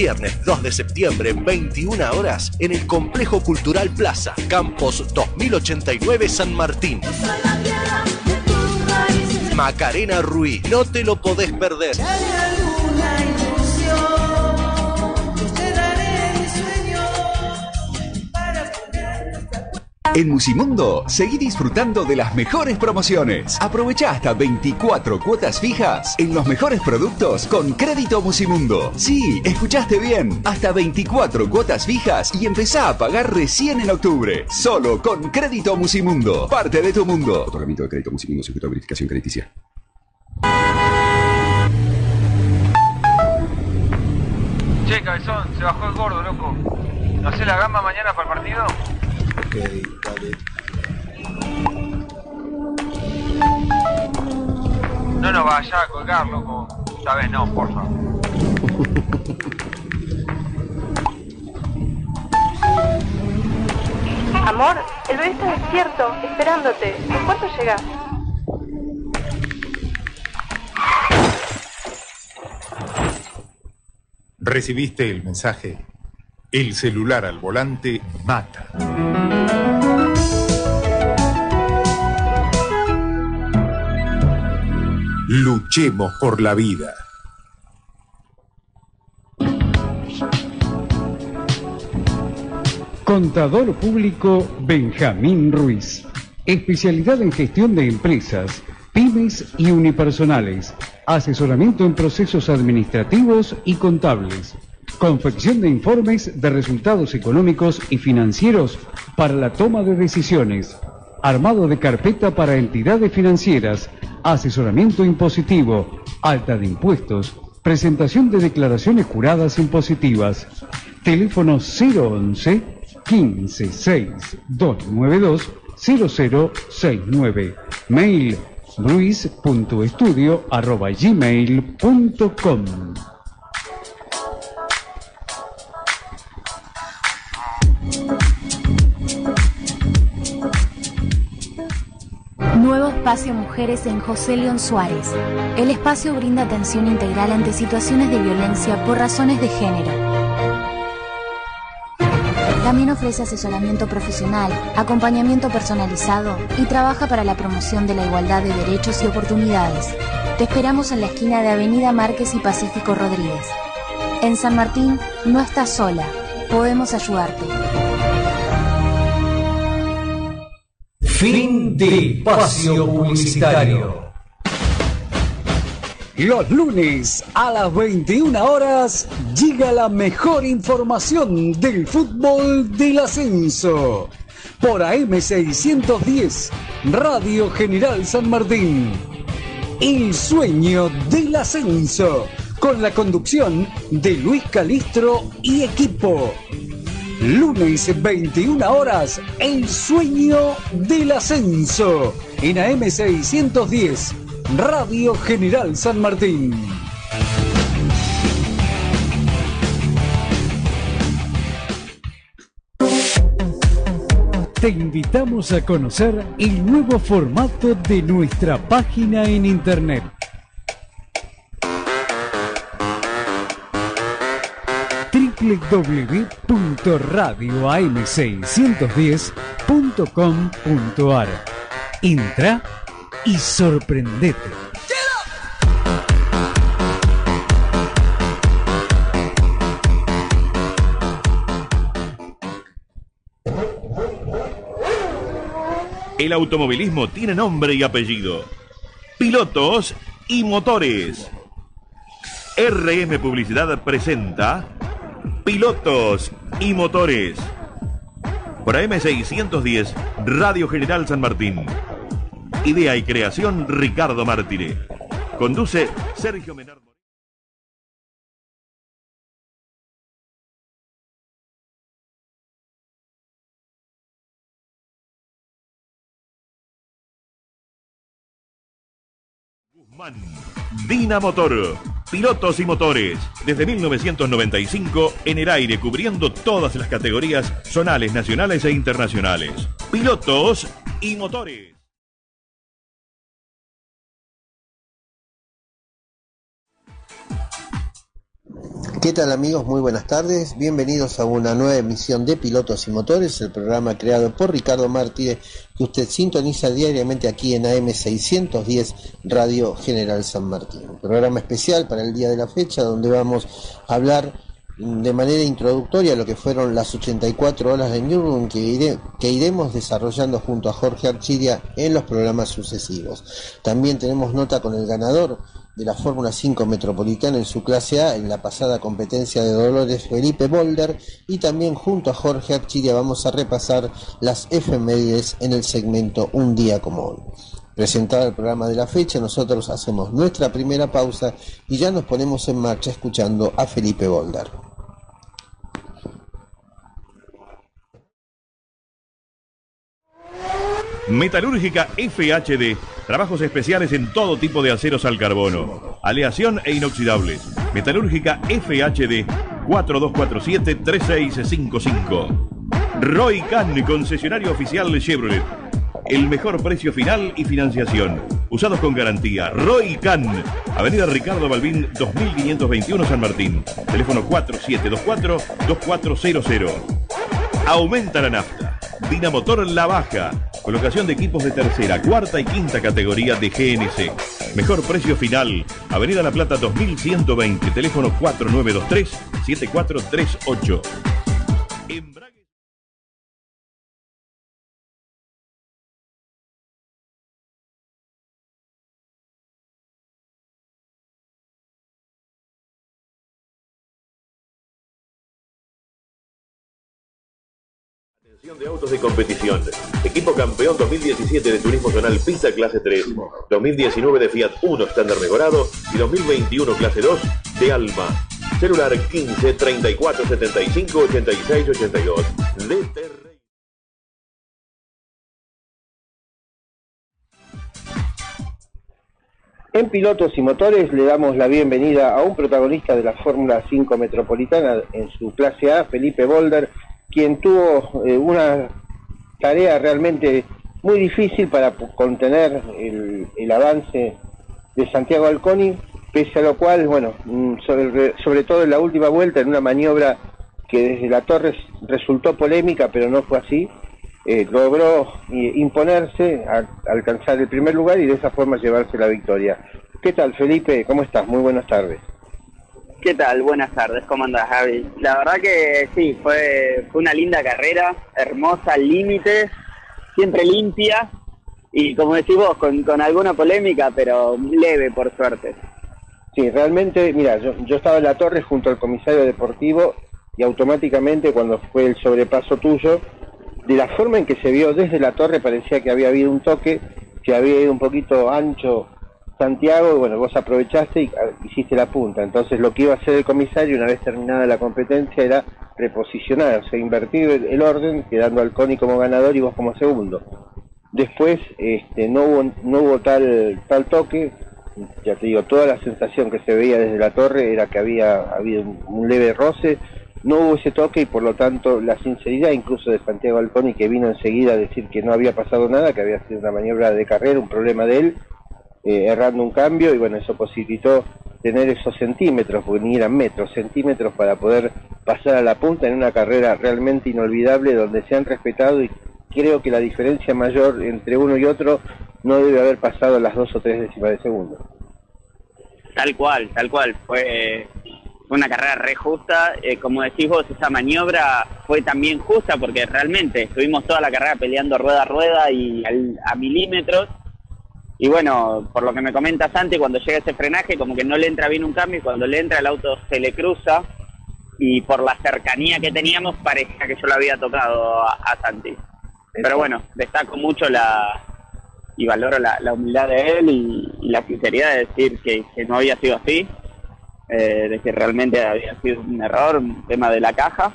Viernes 2 de septiembre, 21 horas, en el Complejo Cultural Plaza, Campos 2089 San Martín. Macarena Ruiz, no te lo podés perder. En Musimundo, seguí disfrutando de las mejores promociones. Aprovecha hasta 24 cuotas fijas en los mejores productos con crédito Musimundo. Sí, escuchaste bien. Hasta 24 cuotas fijas y empezá a pagar recién en octubre. Solo con crédito Musimundo. Parte de tu mundo. Otorgamiento de crédito Musimundo sujeto a verificación crediticia. Che, cabezón, se bajó el gordo, loco. ¿No sé la gamba mañana para el partido? No nos vaya a colgar, loco. Esta vez no, porfa. Amor, el bebé está despierto, esperándote. ¿En cuánto llegas? Recibiste el mensaje. El celular al volante mata. Luchemos por la vida. Contador Público Benjamín Ruiz. Especialidad en gestión de empresas, pymes y unipersonales. Asesoramiento en procesos administrativos y contables. Confección de informes de resultados económicos y financieros para la toma de decisiones. Armado de carpeta para entidades financieras. Asesoramiento impositivo. Alta de impuestos. Presentación de declaraciones juradas impositivas. Teléfono 011 15 6 292 0069. Mail luis.estudio Nuevo espacio Mujeres en José León Suárez. El espacio brinda atención integral ante situaciones de violencia por razones de género. También ofrece asesoramiento profesional, acompañamiento personalizado y trabaja para la promoción de la igualdad de derechos y oportunidades. Te esperamos en la esquina de Avenida Márquez y Pacífico Rodríguez. En San Martín no estás sola, podemos ayudarte. Fin de espacio publicitario. Los lunes a las 21 horas llega la mejor información del fútbol del ascenso. Por AM610, Radio General San Martín. El sueño del ascenso, con la conducción de Luis Calistro y equipo. Lunes 21 horas, El sueño del ascenso. En AM610, Radio General San Martín. Te invitamos a conocer el nuevo formato de nuestra página en internet. www.radioam610.com.ar Entra y sorprendete. El automovilismo tiene nombre y apellido. Pilotos y motores. RM Publicidad presenta Pilotos y Motores. Por AM610, Radio General San Martín. Idea y creación Ricardo Mártire. Conduce Sergio Menardo. Guzmán. Dina Motor. Pilotos y motores. Desde 1995 en el aire cubriendo todas las categorías zonales, nacionales e internacionales. Pilotos y motores. ¿Qué tal amigos? Muy buenas tardes. Bienvenidos a una nueva emisión de Pilotos y Motores, el programa creado por Ricardo Mártires que usted sintoniza diariamente aquí en AM610 Radio General San Martín. Un programa especial para el día de la fecha donde vamos a hablar de manera introductoria lo que fueron las 84 horas de Nürburgring que, que iremos desarrollando junto a Jorge Archidia en los programas sucesivos. También tenemos nota con el ganador de la Fórmula 5 Metropolitana en su clase A en la pasada competencia de Dolores Felipe Boulder y también junto a Jorge Archidia vamos a repasar las efemérides en el segmento Un día como hoy. Presentado el programa de la fecha, nosotros hacemos nuestra primera pausa y ya nos ponemos en marcha escuchando a Felipe Boulder. Metalúrgica FHD. Trabajos especiales en todo tipo de aceros al carbono. Aleación e inoxidables. Metalúrgica FHD 4247-3655. Roy Can, concesionario oficial de Chevrolet. El mejor precio final y financiación. Usados con garantía. Roy Can. Avenida Ricardo Balbín 2521 San Martín. Teléfono 4724-2400. Aumenta la nafta. Dinamotor La Baja. Colocación de equipos de tercera, cuarta y quinta categoría de GNC. Mejor precio final. Avenida La Plata 2120. Teléfono 4923-7438. De autos de competición. Equipo campeón 2017 de Turismo Zonal Pista Clase 3, 2019 de Fiat 1 estándar mejorado y 2021 Clase 2 de Alma. Celular 15 34 75 86 82. En Pilotos y Motores le damos la bienvenida a un protagonista de la Fórmula 5 Metropolitana en su clase A, Felipe Boulder, quien tuvo eh, una tarea realmente muy difícil para contener el, avance de Santiago Alconi, pese a lo cual, bueno, mm, sobre, todo en la última vuelta, en una maniobra que desde la torre resultó polémica, pero no fue así, eh, logró eh, imponerse, alcanzar el primer lugar y de esa forma llevarse la victoria. ¿Qué tal, Felipe? ¿Cómo estás? Muy buenas tardes. ¿Qué tal? Buenas tardes, ¿cómo andás, Javi? La verdad que sí, fue, fue una linda carrera, hermosa, límites, siempre limpia y como decís vos, con, con alguna polémica, pero leve por suerte. Sí, realmente, mira, yo, yo estaba en la torre junto al comisario deportivo y automáticamente cuando fue el sobrepaso tuyo, de la forma en que se vio desde la torre parecía que había habido un toque, que había ido un poquito ancho Santiago, bueno, vos aprovechaste y hiciste la punta. Entonces lo que iba a hacer el comisario una vez terminada la competencia era reposicionar, o sea, invertir el, orden, quedando al CONI como ganador y vos como segundo. Después este, no hubo, no hubo tal, tal toque, ya te digo, toda la sensación que se veía desde la torre era que había habido un, leve roce, no hubo ese toque y por lo tanto la sinceridad incluso de Santiago Alconi que vino enseguida a decir que no había pasado nada, que había sido una maniobra de carrera, un problema de él, eh, errando un cambio y bueno, eso posibilitó tener esos centímetros, porque ni eran metros, centímetros para poder pasar a la punta en una carrera realmente inolvidable donde se han respetado y creo que la diferencia mayor entre uno y otro no debe haber pasado las dos o tres décimas de segundo. Tal cual, tal cual, fue una carrera re justa, eh, como decís vos, esa maniobra fue también justa porque realmente estuvimos toda la carrera peleando rueda a rueda y a milímetros y bueno, por lo que me comenta Santi, cuando llega ese frenaje, como que no le entra bien un cambio y cuando le entra el auto se le cruza. Y por la cercanía que teníamos, parecía que yo lo había tocado a, Santi. Pero bueno, destaco mucho la y valoro la, humildad de él y, la sinceridad de decir que, no había sido así, eh, de que realmente había sido un error, un tema de la caja,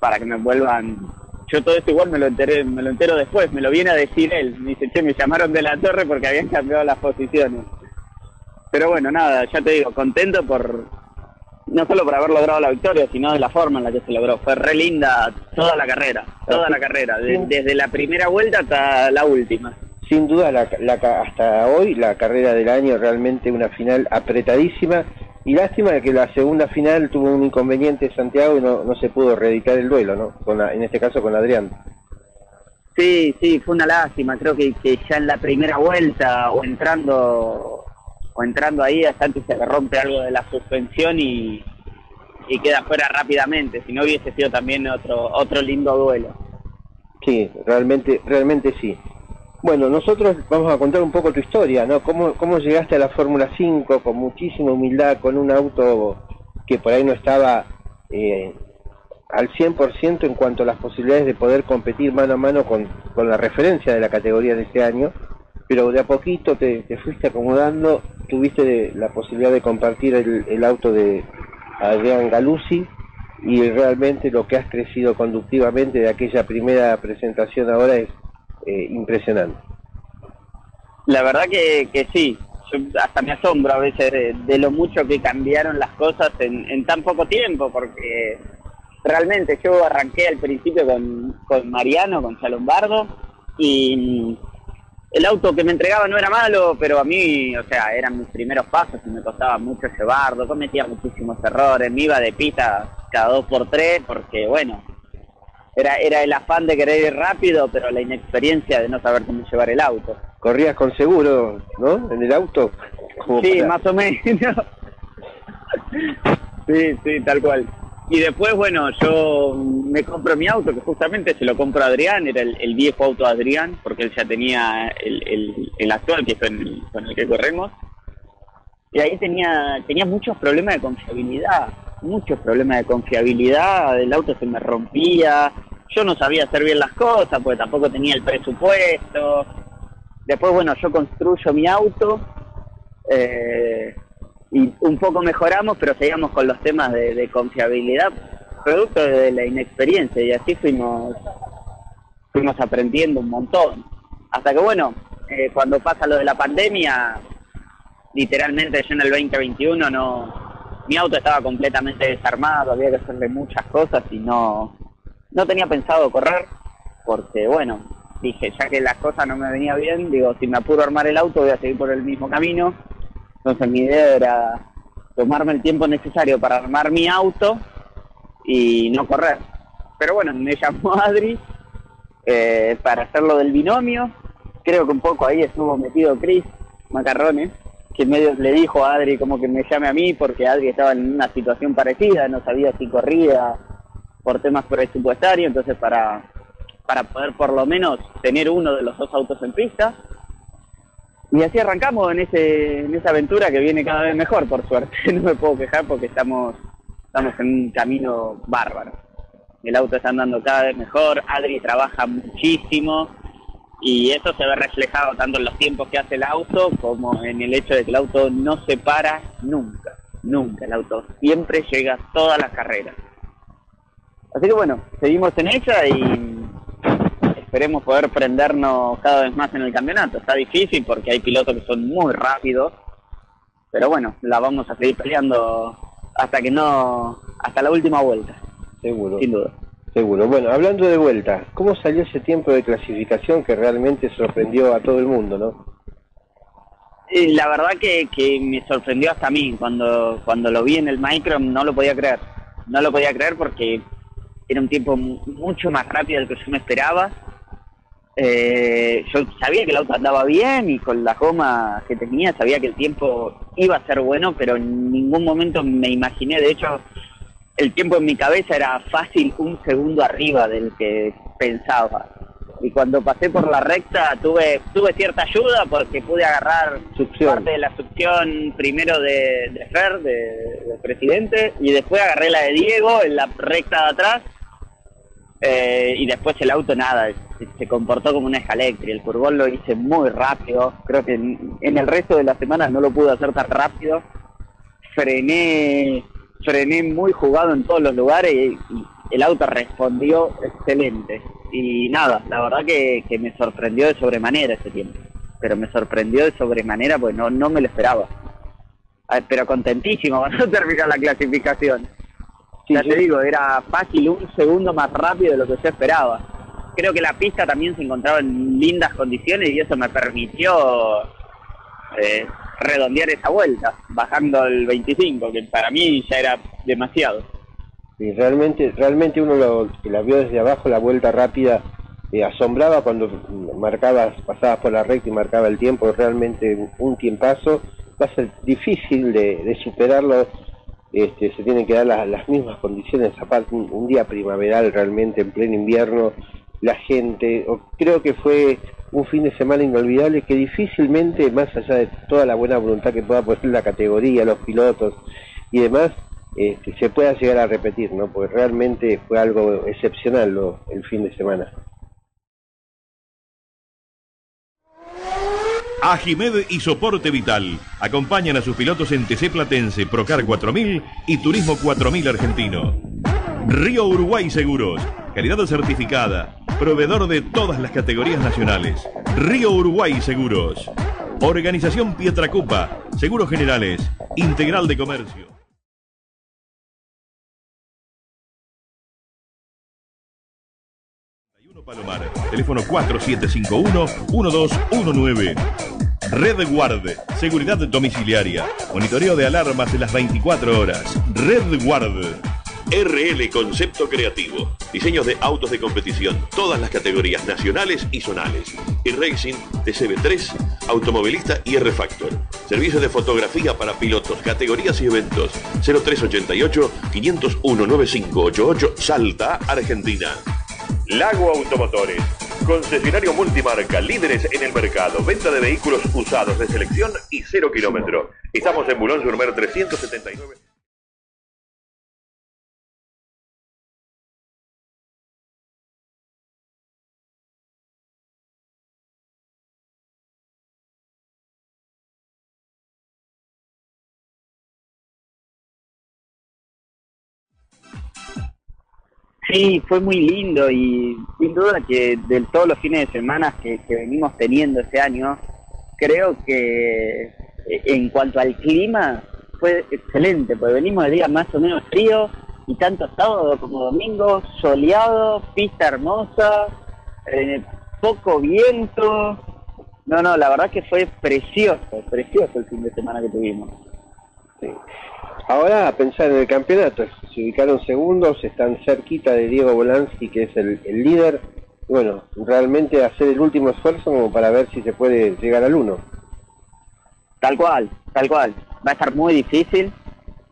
para que me vuelvan yo todo esto igual me lo enteré, me lo entero después, me lo viene a decir él. Me dice, che, me llamaron de la torre porque habían cambiado las posiciones. Pero bueno, nada, ya te digo, contento por, no solo por haber logrado la victoria, sino de la forma en la que se logró. Fue re linda toda la carrera, toda la carrera, desde la primera vuelta hasta la última. Sin duda, la, hasta hoy la carrera del año realmente una final apretadísima Y lástima que la segunda final tuvo un inconveniente Santiago y no, no se pudo reeditar el duelo, ¿no? Con la- en este caso con Adrián. Sí, sí, fue una lástima. Creo que, que ya en la primera vuelta o entrando o entrando ahí a Santi se le rompe algo de la suspensión y, y queda fuera rápidamente. Si no hubiese sido también otro otro lindo duelo. Sí, realmente, realmente sí. Bueno, nosotros vamos a contar un poco tu historia, ¿no? ¿Cómo, cómo llegaste a la Fórmula 5 con muchísima humildad, con un auto que por ahí no estaba eh, al 100% en cuanto a las posibilidades de poder competir mano a mano con, la referencia de la categoría de este año, pero de a poquito te, te fuiste acomodando, tuviste la posibilidad de compartir el, el auto de Adrián Galuzzi y realmente lo que has crecido conductivamente de aquella primera presentación ahora es eh, impresionante. La verdad que, que sí, yo hasta me asombro a veces de, lo mucho que cambiaron las cosas en, en tan poco tiempo, porque realmente yo arranqué al principio con, con Mariano, con Salombardo, y el auto que me entregaba no era malo, pero a mí, o sea, eran mis primeros pasos y me costaba mucho llevarlo, cometía muchísimos errores, me iba de pita cada dos por tres, porque bueno, era, era el afán de querer ir rápido, pero la inexperiencia de no saber cómo llevar el auto. Corrías con seguro, ¿no? En el auto. Sí, para- más o menos. sí, sí, tal cual. Y después, bueno, yo me compro mi auto, que justamente se lo compro a Adrián, era el, el viejo auto de Adrián, porque él ya tenía el, el, el actual, que es con el, con el que corremos. Y ahí tenía, tenía muchos problemas de confiabilidad, muchos problemas de confiabilidad, el auto se me rompía, yo no sabía hacer bien las cosas, porque tampoco tenía el presupuesto. Después, bueno, yo construyo mi auto, eh, y un poco mejoramos, pero seguíamos con los temas de, confiabilidad, producto de la inexperiencia, y así fuimos, fuimos aprendiendo un montón. Hasta que bueno, eh, cuando pasa lo de la pandemia, literalmente yo en el 2021 no, mi auto estaba completamente desarmado, había que hacerle muchas cosas y no, no tenía pensado correr, porque bueno, dije, ya que las cosas no me venían bien, digo, si me apuro a armar el auto voy a seguir por el mismo camino. Entonces mi idea era tomarme el tiempo necesario para armar mi auto y no correr. Pero bueno, me llamó Adri eh, para hacerlo del binomio. Creo que un poco ahí estuvo metido Chris Macarrones, que medio le dijo a Adri como que me llame a mí porque Adri estaba en una situación parecida, no sabía si corría por temas presupuestarios, entonces para, para poder por lo menos tener uno de los dos autos en pista. Y así arrancamos en ese en esa aventura que viene cada vez mejor, por suerte. No me puedo quejar porque estamos estamos en un camino bárbaro. El auto está andando cada vez mejor, Adri trabaja muchísimo y eso se ve reflejado tanto en los tiempos que hace el auto como en el hecho de que el auto no se para nunca, nunca. El auto siempre llega a todas las carreras. Así que bueno, seguimos en ella y esperemos poder prendernos cada vez más en el campeonato. Está difícil porque hay pilotos que son muy rápidos, pero bueno, la vamos a seguir peleando hasta que no, hasta la última vuelta. Seguro. Sin duda. Seguro. Bueno, hablando de vuelta, ¿cómo salió ese tiempo de clasificación que realmente sorprendió a todo el mundo, no? Y la verdad que, que me sorprendió hasta a mí cuando, cuando lo vi en el micro, no lo podía creer. No lo podía creer porque era un tiempo mu- mucho más rápido del que yo me esperaba. Eh, yo sabía que el auto andaba bien y con las gomas que tenía sabía que el tiempo iba a ser bueno, pero en ningún momento me imaginé, de hecho, el tiempo en mi cabeza era fácil un segundo arriba del que pensaba. Y cuando pasé por la recta tuve tuve cierta ayuda porque pude agarrar parte de la succión primero de, de Fer, de, de presidente, y después agarré la de Diego en la recta de atrás. Eh, y después el auto nada, se, se comportó como una escalectri. El curvón lo hice muy rápido. Creo que en, en el resto de la semana no lo pude hacer tan rápido. Frené, frené muy jugado en todos los lugares y, y el auto respondió excelente. Y nada, la verdad que, que me sorprendió de sobremanera ese tiempo. Pero me sorprendió de sobremanera porque no, no me lo esperaba. Ah, Pero contentísimo cuando terminó la clasificación. ya te digo, era fácil un segundo más rápido de lo que yo esperaba. Creo que la pista también se encontraba en lindas condiciones y eso me permitió eh, redondear esa vuelta, bajando el 25, que para mí ya era demasiado. Y realmente, realmente uno lo, que la vio desde abajo, la vuelta rápida, eh, asombraba cuando marcabas, pasabas por la recta y marcaba el tiempo, realmente un tiempazo, va a ser difícil de, superarlo, este, se tienen que dar las, mismas condiciones, aparte un, día primaveral realmente en pleno invierno, la gente, creo que fue un fin de semana inolvidable que difícilmente, más allá de toda la buena voluntad que pueda poner la categoría, los pilotos y demás, este, se pueda llegar a repetir, ¿no? Porque realmente fue algo excepcional el fin de semana. Ajimed y Soporte Vital acompañan a sus pilotos en TC Platense, Procar 4000 y Turismo 4000 Argentino. Río Uruguay Seguros, calidad certificada, proveedor de todas las categorías nacionales. Río Uruguay Seguros. Organización Pietracupa, Seguros Generales, Integral de Comercio. Palomar, teléfono 4751-1219. Red Guard, seguridad domiciliaria, monitoreo de alarmas en las 24 horas. Red Guard. RL Concepto Creativo. Diseños de autos de competición, todas las categorías nacionales y zonales. Y Racing, TCB3, Automovilista y R-Factor. Servicio de fotografía para pilotos, categorías y eventos. 0388-501-9588, Salta, Argentina. Lago Automotores. Concesionario multimarca, líderes en el mercado, venta de vehículos usados de selección y cero kilómetro. Estamos en Bulón Surmer 379. Sí, fue muy lindo y sin duda que de todos los fines de semana que, venimos teniendo este año, creo que eh, en cuanto al clima fue excelente, porque venimos de días más o menos fríos y tanto sábado como domingo, soleado, pista hermosa, eh, poco viento. No, no, la verdad que fue precioso, precioso el fin de semana que tuvimos. Ahora a pensar en el campeonato, se ubicaron segundos, están cerquita de Diego Bolansky, que es el, líder. Bueno, realmente hacer el último esfuerzo como para ver si se puede llegar al uno. Tal cual, tal cual. Va a estar muy difícil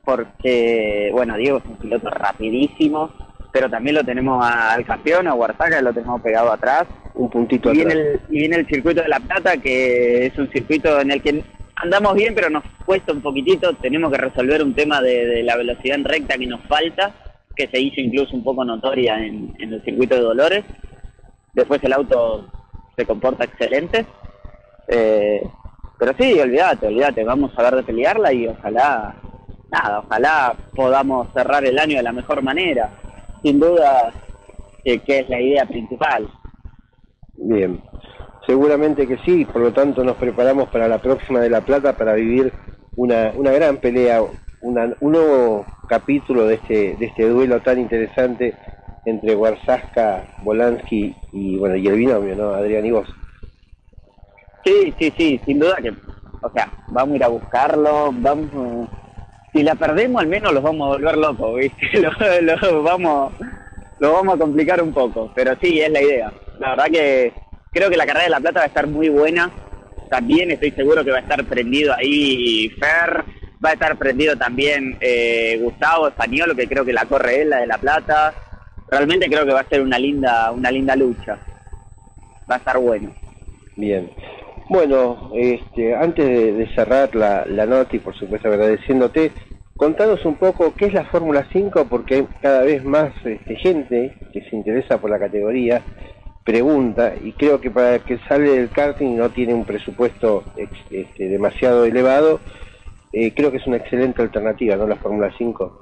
porque, bueno, Diego es un piloto rapidísimo, pero también lo tenemos al campeón, a Huartaga, lo tenemos pegado atrás. Un puntito y atrás. Viene el, y viene el circuito de La Plata, que es un circuito en el que andamos bien, pero nos cuesta un poquitito. Tenemos que resolver un tema de, la velocidad en recta que nos falta, que se hizo incluso un poco notoria en, el circuito de Dolores. Después el auto se comporta excelente. Eh, pero sí, olvídate, olvídate, vamos a ver de pelearla y ojalá, nada, ojalá podamos cerrar el año de la mejor manera. Sin duda que es la idea principal. Bien. Seguramente que sí, por lo tanto nos preparamos para la próxima de La Plata para vivir una, una gran pelea, un nuevo capítulo de este, de este duelo tan interesante entre Warsaska, Bolansky y bueno y el binomio, ¿no? Adrián y vos. Sí, sí, sí, sin duda que, o sea, vamos a ir a buscarlo, vamos, si la perdemos al menos los vamos a volver locos, ¿viste? Lo, vamos, lo vamos a complicar un poco, pero sí, es la idea. La verdad que Creo que la carrera de La Plata va a estar muy buena. También estoy seguro que va a estar prendido ahí Fer, va a estar prendido también eh, Gustavo Español, que creo que la corre él, la de La Plata. Realmente creo que va a ser una linda, una linda lucha. Va a estar bueno. Bien. Bueno, este, antes de, cerrar la, nota y por supuesto agradeciéndote, contanos un poco qué es la Fórmula 5 porque hay cada vez más este, gente que se interesa por la categoría pregunta y creo que para que sale del karting no tiene un presupuesto este, demasiado elevado, eh, creo que es una excelente alternativa, ¿no? La Fórmula 5.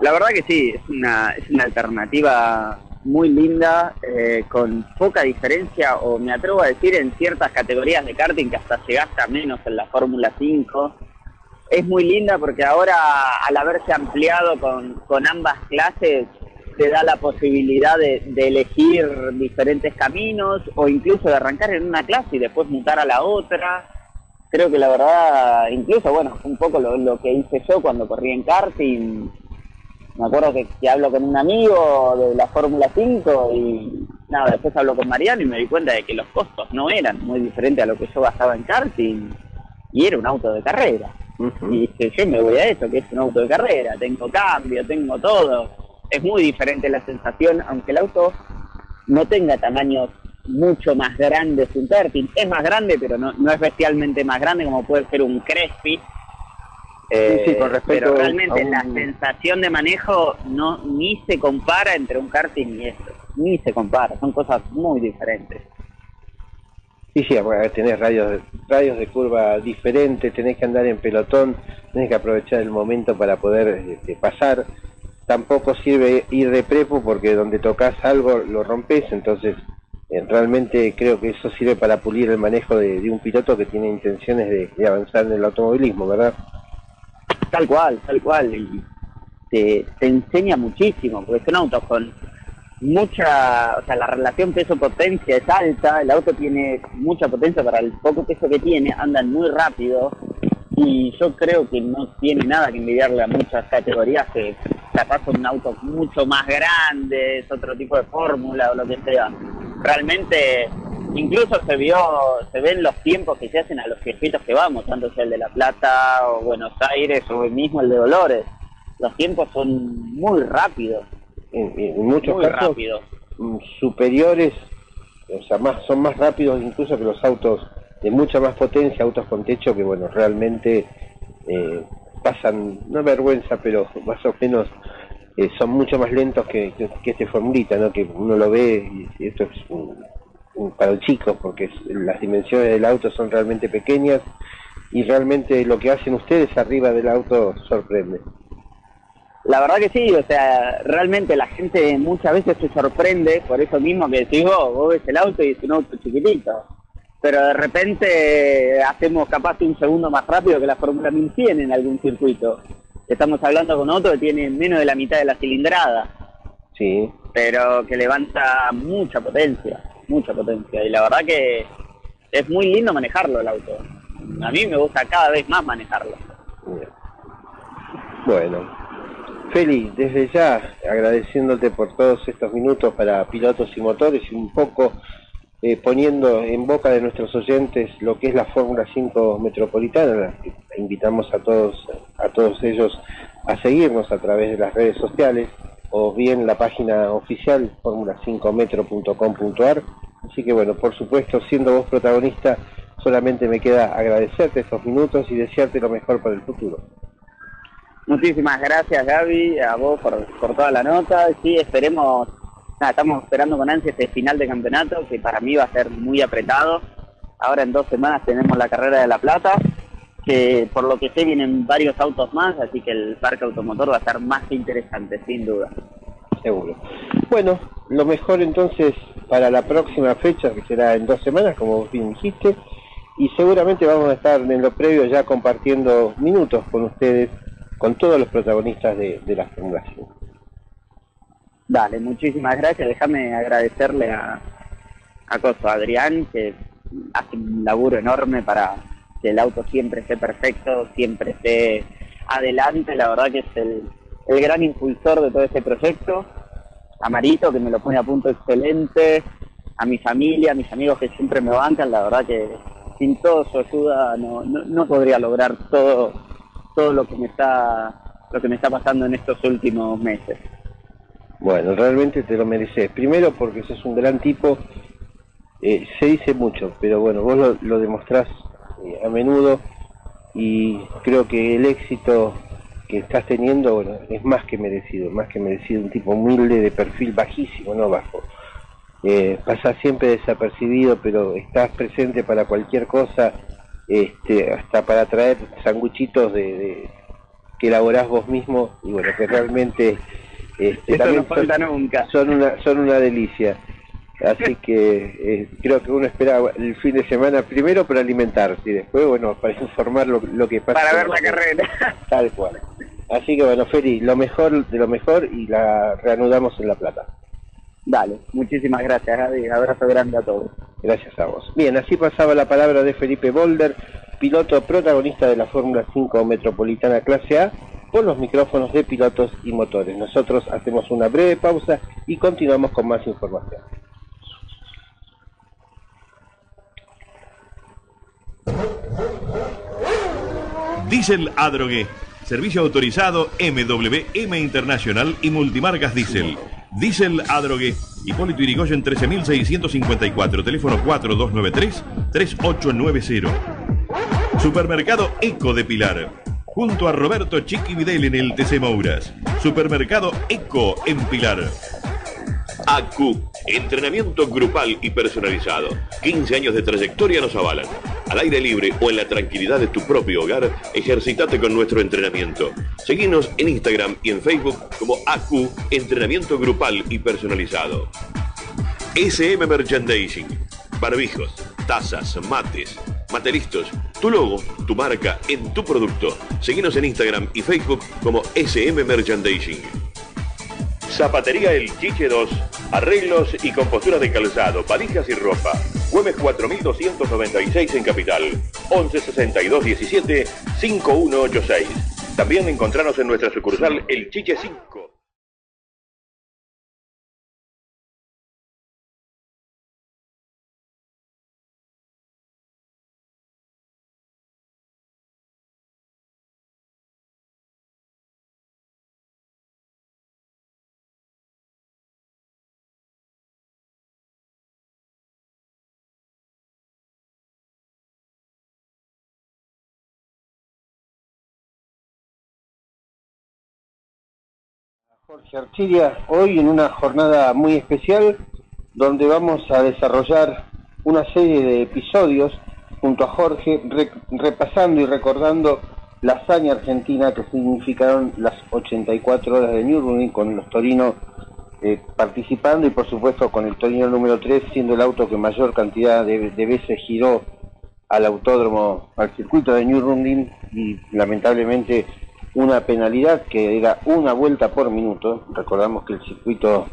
La verdad que sí, es una, es una alternativa muy linda, eh, con poca diferencia, o me atrevo a decir en ciertas categorías de karting que hasta se gasta menos en la Fórmula 5. Es muy linda porque ahora, al haberse ampliado con, con ambas clases, te da la posibilidad de, elegir diferentes caminos o incluso de arrancar en una clase y después mutar a la otra. creo que la verdad, incluso, bueno, un poco lo, lo que hice yo cuando corrí en karting. Me acuerdo que, que hablo con un amigo de la Fórmula 5 y nada, después hablo con Mariano y me di cuenta de que los costos no eran muy diferentes a lo que yo gastaba en karting y era un auto de carrera. Y dije, yo me voy a eso, que es un auto de carrera, tengo cambio, tengo todo. Es muy diferente la sensación, aunque el auto no tenga tamaños mucho más grandes que un karting. Es más grande, pero no, no es bestialmente más grande como puede ser un Crespi. Eh, sí, con respecto pero realmente un- la sensación de manejo no ni se compara entre un karting y esto. Ni se compara, son cosas muy diferentes. Sí, sí, bueno, tenés radios, de- radios de curva diferentes, tenés que andar en pelotón, tenés que aprovechar el momento para poder este, pasar. Tampoco sirve ir de prepo porque donde tocas algo lo rompes, entonces eh, realmente creo que eso sirve para pulir el manejo de, un piloto que tiene intenciones de, avanzar en el automovilismo, ¿verdad? Tal cual, tal cual. Y te, te enseña muchísimo, porque son autos con mucha, o sea, la relación peso-potencia es alta, el auto tiene mucha potencia para el poco peso que tiene, andan muy rápido y yo creo que no tiene nada que envidiarle a muchas categorías que capaz son autos mucho más grandes, otro tipo de fórmula o lo que sea. Realmente incluso se vio, se ven los tiempos que se hacen a los circuitos que vamos, tanto sea el de La Plata o Buenos Aires o el mismo el de Dolores. Los tiempos son muy rápidos. En, en muchos Muy casos rápido. mm, superiores, o sea, más, son más rápidos incluso que los autos de mucha más potencia, autos con techo que, bueno, realmente eh, pasan, no vergüenza, pero más o menos eh, son mucho más lentos que, este Formulita, ¿no? Que uno lo ve y esto es un- un- para chicos, porque las dimensiones del auto son realmente pequeñas y realmente lo que hacen ustedes arriba del auto sorprende. La verdad que sí, o sea, realmente la gente muchas veces se sorprende por eso mismo que decís vos, vos ves el auto y es un auto chiquitito. Pero de repente hacemos capaz un segundo más rápido que la Fórmula 1100 en algún circuito. Estamos hablando con auto que tiene menos de la mitad de la cilindrada, Sí, pero que levanta mucha potencia, mucha potencia. Y la verdad que es muy lindo manejarlo el auto. A mí me gusta cada vez más manejarlo. Bueno, Feli, desde ya agradeciéndote por todos estos minutos para pilotos y motores y un poco eh, poniendo en boca de nuestros oyentes lo que es la Fórmula 5 Metropolitana, invitamos a todos, a todos ellos a seguirnos a través de las redes sociales o bien la página oficial formula5metro.com.ar. Así que bueno, por supuesto, siendo vos protagonista, solamente me queda agradecerte estos minutos y desearte lo mejor para el futuro. Muchísimas gracias Gaby, a vos por toda la nota. Sí, esperemos, estamos esperando con ansia este final de campeonato, que para mí va a ser muy apretado. Ahora en dos semanas tenemos la carrera de La Plata, que por lo que sé vienen varios autos más, así que el parque automotor va a estar más interesante, sin duda. Seguro. Bueno, lo mejor entonces para la próxima fecha, que será en dos semanas, como bien dijiste, y seguramente vamos a estar en lo previo ya compartiendo minutos con ustedes, con todos los protagonistas de, de la Fórmula 5. Dale, muchísimas gracias. Déjame agradecerle a, a Coso, a Adrián, que hace un laburo enorme para que el auto siempre esté perfecto, siempre esté adelante. La verdad que es el, el gran impulsor de todo este proyecto. A Marito, que me lo pone a punto excelente. A mi familia, a mis amigos que siempre me bancan. La verdad que sin toda su ayuda no, no, no podría lograr todo, todo lo que me está lo que me está pasando en estos últimos meses. Bueno, realmente te lo mereces. Primero porque sos un gran tipo, eh, se dice mucho, pero bueno, vos lo, lo demostrás eh, a menudo y creo que el éxito que estás teniendo, bueno, es más que merecido, más que merecido. Un tipo humilde, de perfil bajísimo, no bajo. Eh, siempre desapercibido, pero estás presente para cualquier cosa, este, hasta para traer sanguchitos de, de- que elaborás vos mismo y bueno, que realmente este, Eso también no falta son, nunca. son una son una delicia. Así que eh, creo que uno espera el fin de semana primero para alimentarse y después, bueno, para informar lo, lo que pasa. Para ver la carrera. Tal cual. Así que bueno, Feli, lo mejor de lo mejor y la reanudamos en La Plata. Dale, muchísimas gracias, Gaby. Abrazo grande a todos. Gracias a vos. Bien, así pasaba la palabra de Felipe Bolder, piloto protagonista de la Fórmula 5 Metropolitana Clase A, por los micrófonos de pilotos y motores. Nosotros hacemos una breve pausa y continuamos con más información. Diesel Adrogué. Servicio autorizado MWM Internacional y Multimarcas Diesel. Diesel Adrogué. Hipólito Irigoyen 13654. Teléfono 4293-3890. Supermercado Eco de Pilar. Junto a Roberto Chiqui Videl en el TC Mouras. Supermercado Eco en Pilar. AQ, entrenamiento grupal y personalizado. 15 años de trayectoria nos avalan. Al aire libre o en la tranquilidad de tu propio hogar, ejercitate con nuestro entrenamiento. Seguinos en Instagram y en Facebook como AQ, entrenamiento grupal y personalizado. SM Merchandising, barbijos, tazas, mates, materistos, tu logo, tu marca en tu producto. Seguinos en Instagram y Facebook como SM Merchandising. Zapatería El Chiche 2, arreglos y compostura de calzado, valijas y ropa. Güemes 4296 en Capital, 11 62 17 5186. También encontrarnos en nuestra sucursal El Chiche 5. Jorge Archiria, hoy en una jornada muy especial donde vamos a desarrollar una serie de episodios junto a Jorge re- repasando y recordando la hazaña argentina que significaron las 84 horas de Nürburgring con los torinos eh, participando y por supuesto con el torino número 3 siendo el auto que mayor cantidad de, de veces giró al autódromo, al circuito de Nürburgring y lamentablemente una penalidad que era una vuelta por minuto. Recordamos que el circuito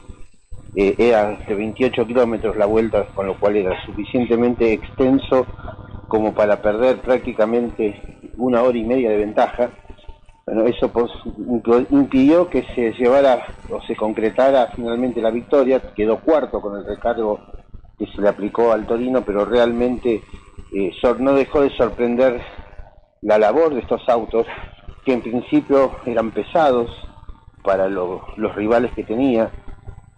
eh, era de 28 kilómetros la vuelta, con lo cual era suficientemente extenso como para perder prácticamente una hora y media de ventaja. Bueno, eso pues, imp- impidió que se llevara o se concretara finalmente la victoria. Quedó cuarto con el recargo que se le aplicó al Torino, pero realmente eh, no dejó de sorprender la labor de estos autos, que en principio eran pesados para lo- los rivales que tenía,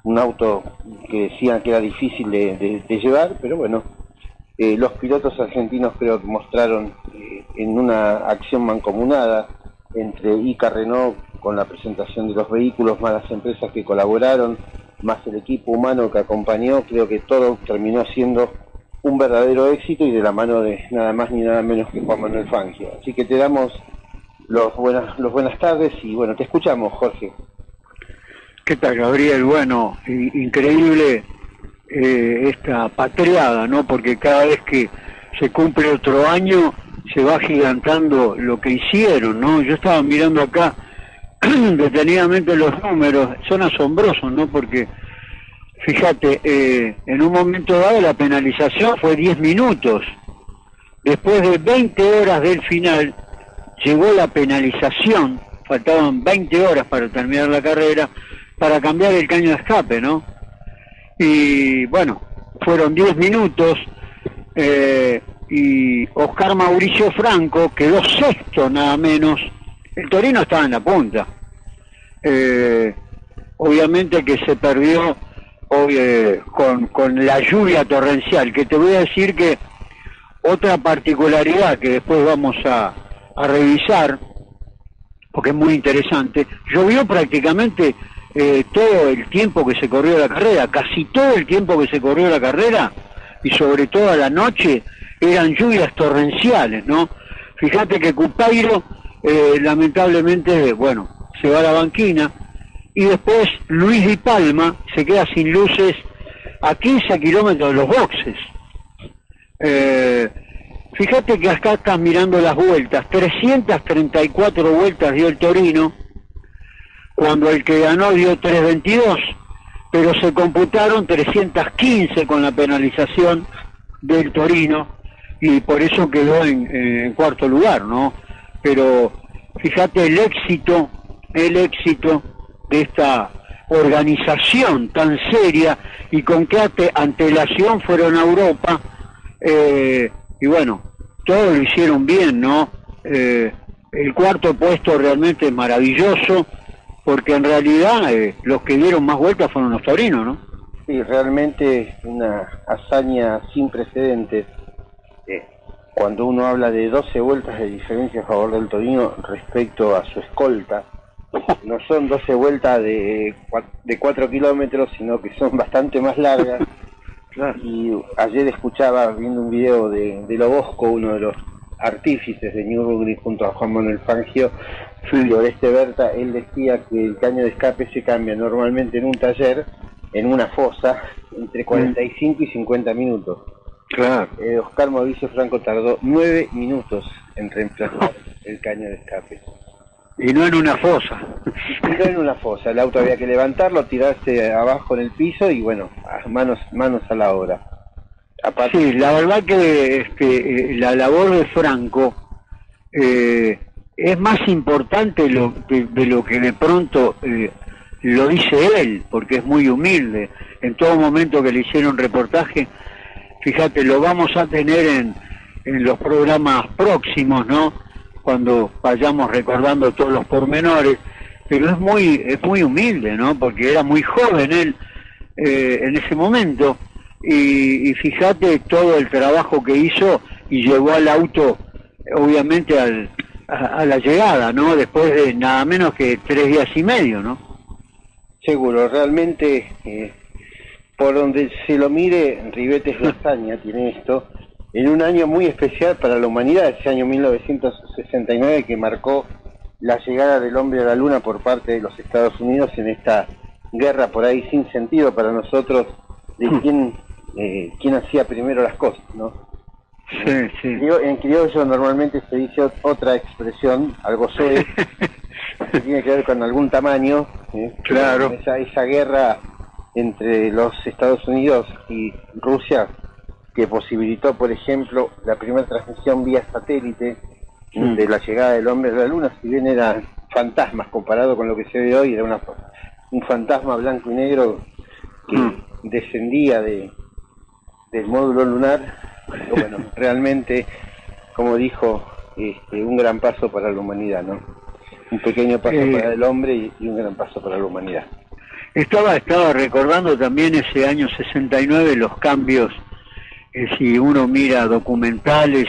un auto que decían que era difícil de llevar, pero bueno, eh, los pilotos argentinos creo que mostraron eh, en una acción mancomunada entre ICA Renault con la presentación de los vehículos, más las empresas que colaboraron, más el equipo humano que acompañó, creo que todo terminó siendo un verdadero éxito y de la mano de nada más ni nada menos que Juan Manuel Fangio. Así que te damos los buenas, los buenas tardes y bueno, te escuchamos, Jorge. ¿Qué tal, Gabriel? Bueno, increíble eh, esta patriada, ¿no? Porque cada vez que se cumple otro año se va gigantando lo que hicieron, ¿no? Yo estaba mirando acá detenidamente los números, son asombrosos, ¿no? Porque, fíjate, eh, en un momento dado la penalización fue 10 minutos. Después de 20 horas del final, llegó la penalización, faltaban 20 horas para terminar la carrera, para cambiar el caño de escape, ¿no? Y bueno, fueron 10 minutos eh, y Oscar Mauricio Franco quedó sexto nada menos. El Torino estaba en la punta. Eh, obviamente que se perdió con, con la lluvia torrencial, que te voy a decir que otra particularidad que después vamos a, a revisar, porque es muy interesante, llovió prácticamente eh, todo el tiempo que se corrió la carrera, casi todo el tiempo que se corrió la carrera, y sobre todo a la noche, eran lluvias torrenciales, ¿no? Fíjate que Cupairo, eh, lamentablemente, bueno, se va a la banquina, y después Luis Di Palma se queda sin luces a 15 kilómetros de los boxes. Eh, fíjate que acá estás mirando las vueltas, 334 vueltas dio el Torino, cuando el que ganó dio 322, pero se computaron 315 con la penalización del Torino, y por eso quedó en, cuarto lugar, ¿no? Pero fíjate el éxito, el éxito de esta organización tan seria y con qué ante- antelación fueron a Europa eh, y bueno, todo lo hicieron bien, ¿no? Eh, el cuarto puesto realmente es maravilloso porque en realidad eh, los que dieron más vueltas fueron los taurinos, ¿no? Sí, realmente una hazaña sin precedentes. Eh, cuando uno habla de 12 vueltas de diferencia a favor del Torino respecto a su escolta, no son 12 vueltas de, de 4 kilómetros, sino que son bastante más largas. Y ayer escuchaba, viendo un video de, de Lobosco, uno de los artífices de Nürburgring junto a Juan Manuel Fangio, y Oreste Berta, él decía que el caño de escape se cambia normalmente en un taller, en una fosa, entre 45 y 50 minutos. Claro. Eh, Oscar Mauricio Franco tardó 9 minutos en reemplazar el caño de escape. Y no en una fosa. Y no en una fosa, el auto había que levantarlo, tirarse abajo en el piso y bueno, manos, manos a la obra. Aparte, Sí, la verdad que este, la labor de Franco eh, es más importante lo, de, de lo que de pronto eh, lo dice él, porque es muy humilde. En todo momento que le hicieron reportaje, fíjate, lo vamos a tener en, en los programas próximos, ¿no? Cuando vayamos recordando todos los pormenores, pero es muy, es muy humilde, ¿no? Porque era muy joven él eh, en ese momento y, y fíjate todo el trabajo que hizo y llevó al auto obviamente al, a, a la llegada, ¿no? Después de nada menos que tres días y medio, ¿no? seguro, realmente, eh, por donde se lo mire, Ribetes Lasaña tiene esto, en un año muy especial para la humanidad, ese año 1969 que marcó la llegada del hombre a la luna por parte de los Estados Unidos en esta guerra por ahí sin sentido para nosotros de quién, eh, quién hacía primero las cosas, ¿no? Sí, sí. En criollo normalmente se dice ot- otra expresión, algo soez, que tiene que ver con algún tamaño. ¿eh? Claro. Esa, esa guerra entre los Estados Unidos y Rusia que posibilitó, por ejemplo, la primera transmisión vía satélite Mm. de la llegada del hombre a la luna, si bien eran fantasmas comparado con lo que se ve hoy, era una, un fantasma blanco y negro que Mm. descendía de, del módulo lunar, bueno, realmente, como dijo, este, un gran paso para la humanidad, ¿no? Un pequeño paso Eh. para el hombre y, y un gran paso para la humanidad. Estaba, estaba recordando también ese año 69 los cambios, si uno mira documentales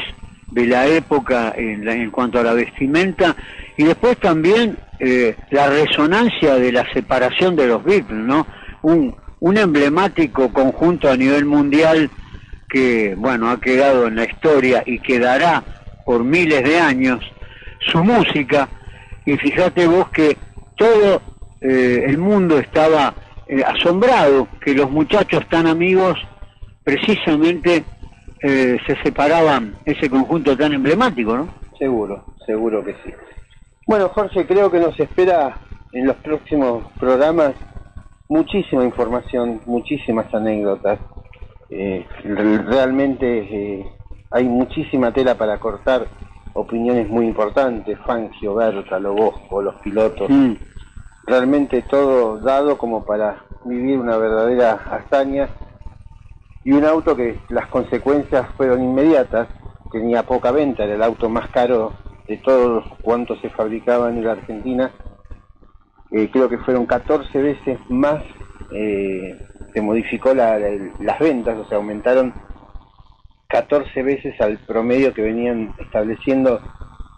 de la época en, la- en cuanto a la vestimenta, y después también eh, la resonancia de la separación de los Beatles, ¿no? Un, un emblemático conjunto a nivel mundial que, bueno, ha quedado en la historia y quedará por miles de años, su música, y fíjate vos que todo eh, el mundo estaba eh, asombrado que los muchachos tan amigos precisamente eh, se separaban ese conjunto tan emblemático, ¿no? Seguro, seguro que sí. Bueno, Jorge, creo que nos espera en los próximos programas muchísima información, muchísimas anécdotas. Eh, re- realmente eh, hay muchísima tela para cortar, opiniones muy importantes, Fangio, Berta, Lobosco, los pilotos. Mm. Realmente todo dado como para vivir una verdadera hazaña y un auto que las consecuencias fueron inmediatas, tenía poca venta, era el auto más caro de todos cuantos se fabricaban en la Argentina, Eh, creo que fueron 14 veces más, eh, se modificó la- la- las ventas, o sea, aumentaron 14 veces al promedio que venían estableciendo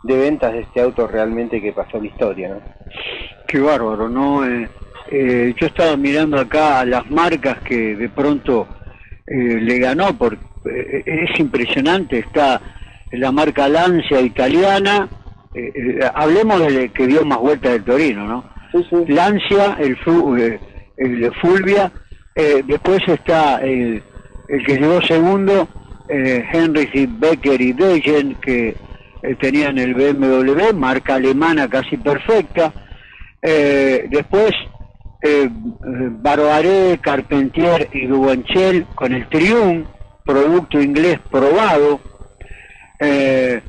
de ventas de este auto realmente que pasó la historia, ¿no? Qué bárbaro, ¿no? Eh, yo estaba mirando acá a las marcas que de pronto eh, le ganó, porque eh, es impresionante, está la marca Lancia italiana, eh, hablemos de que dio más vueltas del Torino, ¿no? Lancia, el, el Fulvia, eh, después está el, el que llegó segundo, eh, Henry Becker y Dejen, que eh, tenían el BMW, marca alemana casi perfecta. Eh, después, eh, Carpentier y Dubanchel con el Triumph, producto inglés probado. Eh,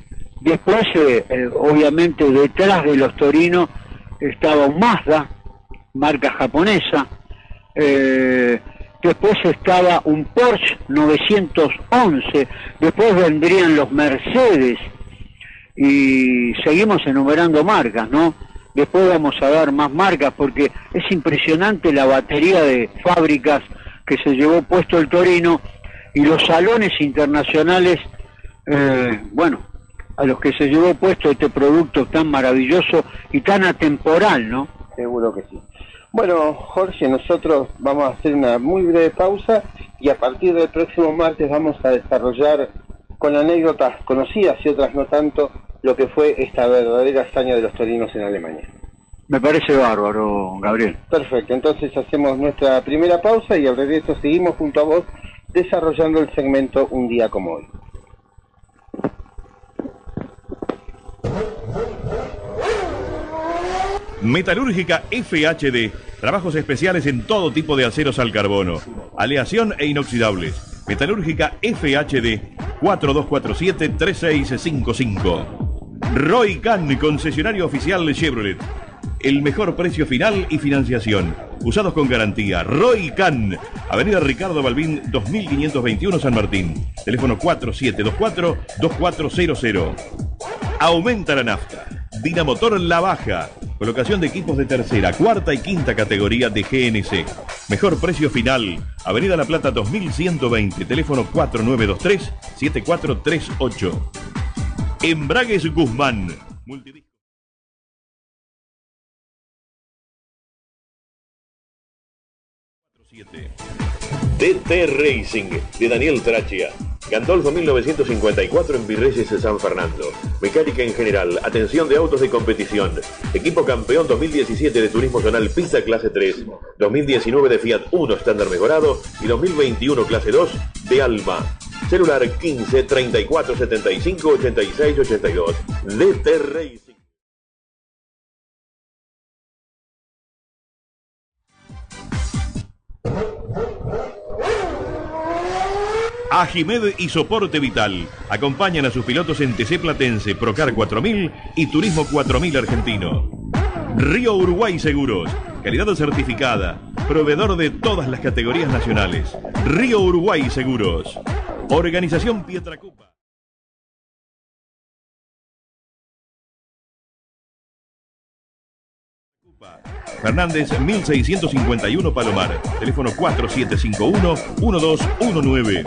después, eh, eh, obviamente, detrás de los torinos estaba un Mazda, marca japonesa. Después estaba un Porsche 911. Después vendrían los Mercedes. Y seguimos enumerando marcas, ¿no? Después vamos a dar más marcas porque es impresionante la batería de fábricas que se llevó puesto el Torino y los salones internacionales, eh, bueno, a los que se llevó puesto este producto tan maravilloso y tan atemporal, ¿no? Seguro que sí. Bueno, Jorge, nosotros vamos a hacer una muy breve pausa y a partir del próximo martes vamos a desarrollar con anécdotas conocidas y otras no tanto lo que fue esta verdadera hazaña de los torinos en Alemania. Me parece bárbaro, Gabriel. Perfecto, entonces hacemos nuestra primera pausa y al regreso seguimos junto a vos desarrollando el segmento Un día como hoy. Metalúrgica FHD. Trabajos especiales en todo tipo de aceros al carbono. Aleación e inoxidables. Metalúrgica FHD 4247-3655. Roy Can, concesionario oficial Chevrolet. El mejor precio final y financiación. Usados con garantía. Roy Can. Avenida Ricardo Balbín 2521 San Martín. Teléfono 4724-2400. Aumenta la nafta. Dinamotor La Baja. Colocación de equipos de tercera, cuarta y quinta categoría de GNC. Mejor precio final. Avenida La Plata 2120. Teléfono 4923-7438. Embragues Guzmán. DT Racing de Daniel Trachia. Gandolfo 1954 en Virreyes San Fernando. Mecánica en general, atención de autos de competición. Equipo campeón 2017 de Turismo Zonal Pista Clase 3. 2019 de Fiat 1 estándar mejorado y 2021 Clase 2 de Alma. Celular 15 34 75 86 82. DT Racing. Ajimed y Soporte Vital acompañan a sus pilotos en TC Platense, Procar 4000 y Turismo 4000 Argentino. Río Uruguay Seguros, calidad certificada, proveedor de todas las categorías nacionales. Río Uruguay Seguros. Organización Pietracupa. Fernández 1651 Palomar. Teléfono 4751-1219.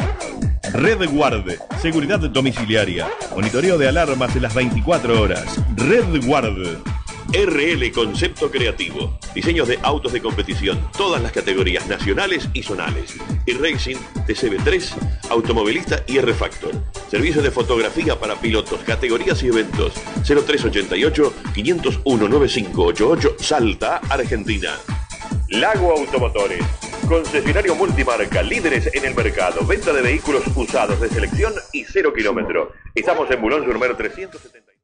Red Guard. Seguridad domiciliaria. Monitoreo de alarmas en las 24 horas. Red Guard. RL Concepto Creativo. Diseños de autos de competición, todas las categorías nacionales y zonales. Y Racing, TCB3, Automovilista y R-Factor. Servicio de fotografía para pilotos, categorías y eventos. 0388-501-9588, Salta, Argentina. Lago Automotores. Concesionario multimarca, líderes en el mercado, venta de vehículos usados de selección y cero kilómetro. Estamos en Bulón Surmer 370.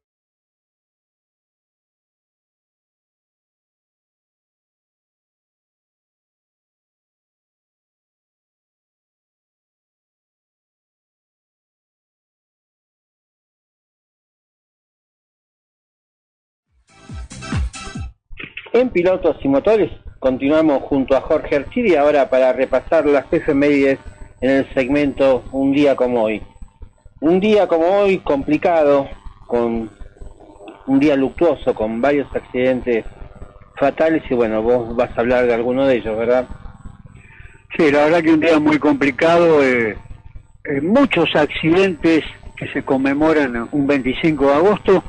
En pilotos y motores continuamos junto a Jorge Archiri ahora para repasar las efemérides en el segmento Un día como hoy. Un día como hoy complicado, con un día luctuoso, con varios accidentes fatales y bueno, vos vas a hablar de alguno de ellos, ¿verdad? Sí, la verdad que un día muy complicado, eh, eh, muchos accidentes que se conmemoran un 25 de agosto.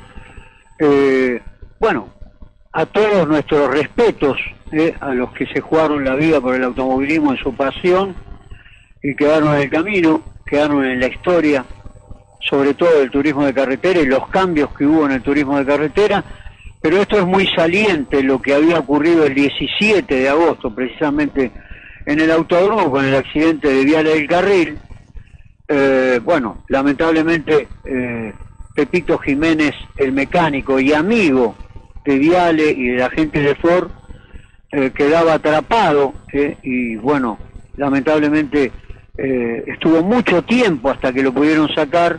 Eh, bueno, a todos nuestros respetos eh, a los que se jugaron la vida por el automovilismo en su pasión y quedaron en el camino, quedaron en la historia, sobre todo del turismo de carretera y los cambios que hubo en el turismo de carretera, pero esto es muy saliente lo que había ocurrido el 17 de agosto, precisamente en el autódromo con el accidente de Viale del Carril. Eh, bueno, lamentablemente eh, Pepito Jiménez, el mecánico y amigo de Viale y de la gente de Ford, eh, quedaba atrapado y bueno, lamentablemente eh, estuvo mucho tiempo hasta que lo pudieron sacar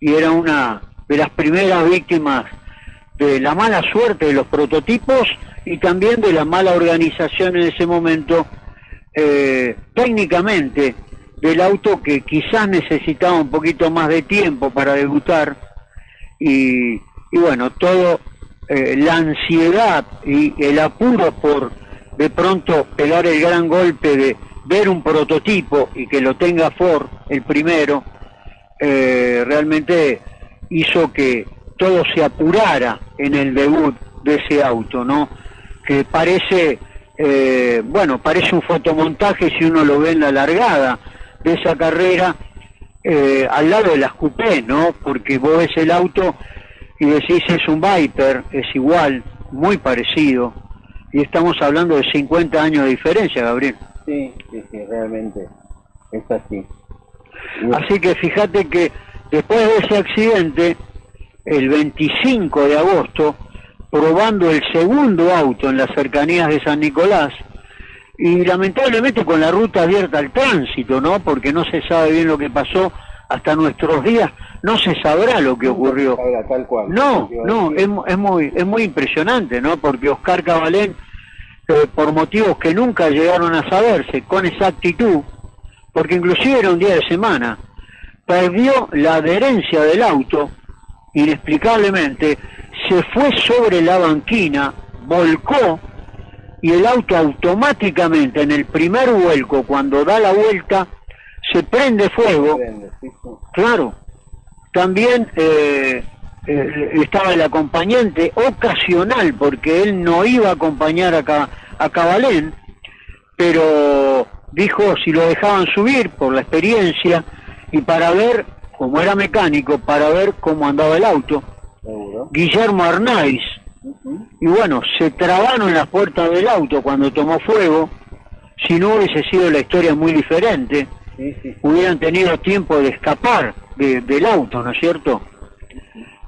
y era una de las primeras víctimas de la mala suerte de los prototipos y también de la mala organización en ese momento eh, técnicamente del auto que quizás necesitaba un poquito más de tiempo para debutar. Y bueno, todo eh, la ansiedad y el apuro por de pronto pegar el gran golpe de ver un prototipo y que lo tenga Ford, el primero, eh, realmente hizo que todo se apurara en el debut de ese auto, ¿no? Que parece, eh, bueno, parece un fotomontaje si uno lo ve en la largada de esa carrera, eh, al lado de las coupé, ¿no? Porque vos ves el auto y decís es un Viper, es igual, muy parecido, y estamos hablando de 50 años de diferencia, Gabriel. Sí, sí, sí, realmente es así. Así que fíjate que después de ese accidente, el 25 de agosto, probando el segundo auto en las cercanías de San Nicolás, y lamentablemente con la ruta abierta al tránsito, ¿no? Porque no se sabe bien lo que pasó hasta nuestros días, no se sabrá lo que ocurrió. No, no, es, es muy es muy impresionante, ¿no? Porque Oscar Cabalén, eh, por motivos que nunca llegaron a saberse con exactitud, porque inclusive era un día de semana, perdió la adherencia del auto, inexplicablemente, se fue sobre la banquina, volcó, y el auto automáticamente en el primer vuelco, cuando da la vuelta, se prende fuego. Claro. También eh, eh, estaba el acompañante ocasional, porque él no iba a acompañar a, a Cabalén, pero dijo si lo dejaban subir por la experiencia y para ver, como era mecánico, para ver cómo andaba el auto. Guillermo Arnaiz, y bueno, se trabaron las puertas del auto cuando tomó fuego, si no hubiese sido la historia muy diferente, hubieran tenido tiempo de escapar del auto, ¿no es cierto?